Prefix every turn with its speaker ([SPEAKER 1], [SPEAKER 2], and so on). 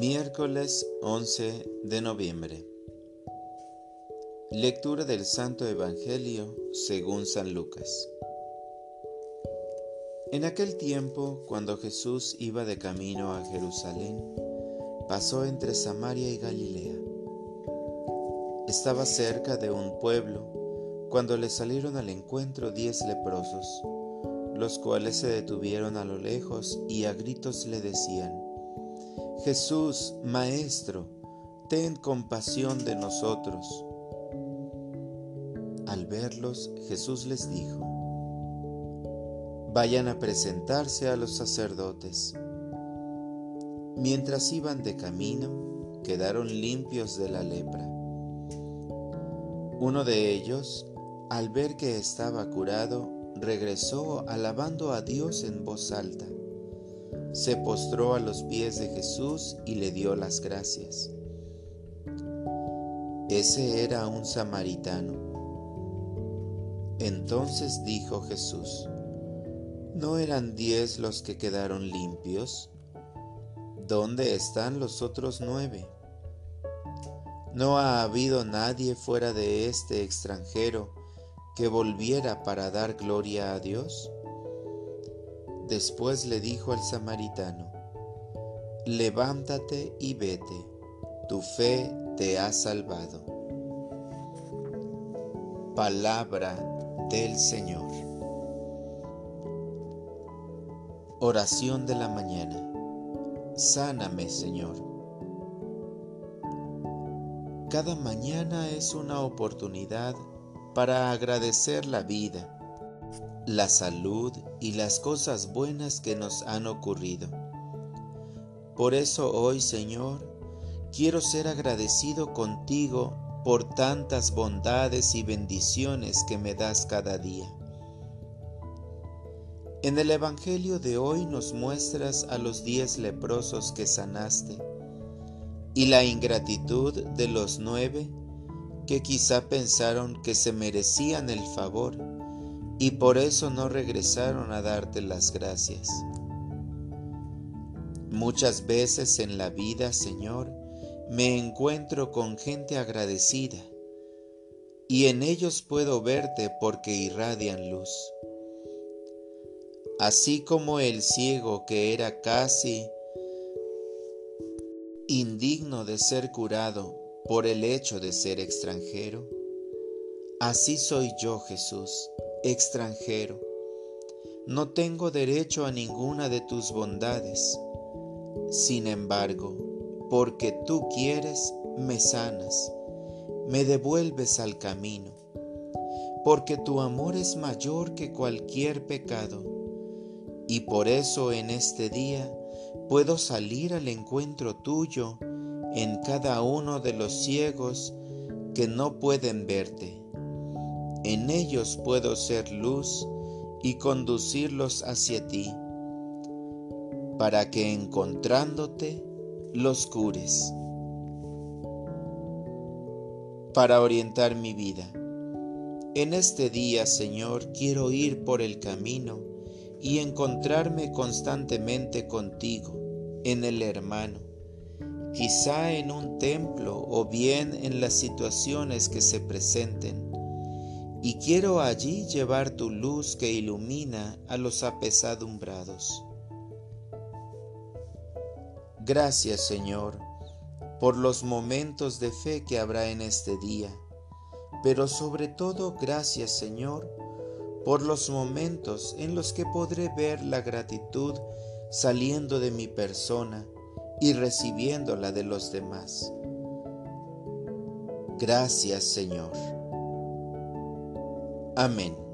[SPEAKER 1] Miércoles 11 de noviembre. Lectura del Santo Evangelio según San Lucas. En aquel tiempo, cuando Jesús iba de camino a Jerusalén, pasó entre Samaria y Galilea. Estaba cerca de un pueblo cuando le salieron al encuentro diez leprosos, los cuales se detuvieron a lo lejos y a gritos le decían, Jesús, Maestro, ten compasión de nosotros. Al verlos, Jesús les dijo, Vayan a presentarse a los sacerdotes. Mientras iban de camino, quedaron limpios de la lepra. Uno de ellos, al ver que estaba curado, regresó alabando a Dios en voz alta se postró a los pies de Jesús y le dio las gracias. Ese era un samaritano. Entonces dijo Jesús, ¿no eran diez los que quedaron limpios? ¿Dónde están los otros nueve? No ha habido nadie fuera de este extranjero que volviera para dar gloria a Dios. Después le dijo al samaritano, levántate y vete, tu fe te ha salvado. Palabra del Señor. Oración de la mañana. Sáname, Señor. Cada mañana es una oportunidad para agradecer la vida la salud y las cosas buenas que nos han ocurrido. Por eso hoy, Señor, quiero ser agradecido contigo por tantas bondades y bendiciones que me das cada día. En el Evangelio de hoy nos muestras a los diez leprosos que sanaste y la ingratitud de los nueve que quizá pensaron que se merecían el favor y por eso no regresaron a darte las gracias. Muchas veces en la vida, Señor, me encuentro con gente agradecida y en ellos puedo verte porque irradian luz. Así como el ciego que era casi indigno de ser curado por el hecho de ser extranjero, así soy yo, Jesús extranjero. No tengo derecho a ninguna de tus bondades. Sin embargo, porque tú quieres, me sanas, me devuelves al camino, porque tu amor es mayor que cualquier pecado, y por eso en este día puedo salir al encuentro tuyo en cada uno de los ciegos que no pueden verte en ellos puedo ser luz y conducirlos hacia ti, para que encontrándote los cures. Para orientar mi vida. En este día, Señor, quiero ir por el camino y encontrarme constantemente contigo, en el hermano, quizá en un templo o bien en las situaciones que se presenten y quiero allí llevar tu luz que ilumina a los apesadumbrados. Gracias Señor por los momentos de fe que habrá en este día, pero sobre todo gracias Señor por los momentos en los que podré ver la gratitud saliendo de mi persona y recibiéndola de los demás. Gracias Señor. Amén.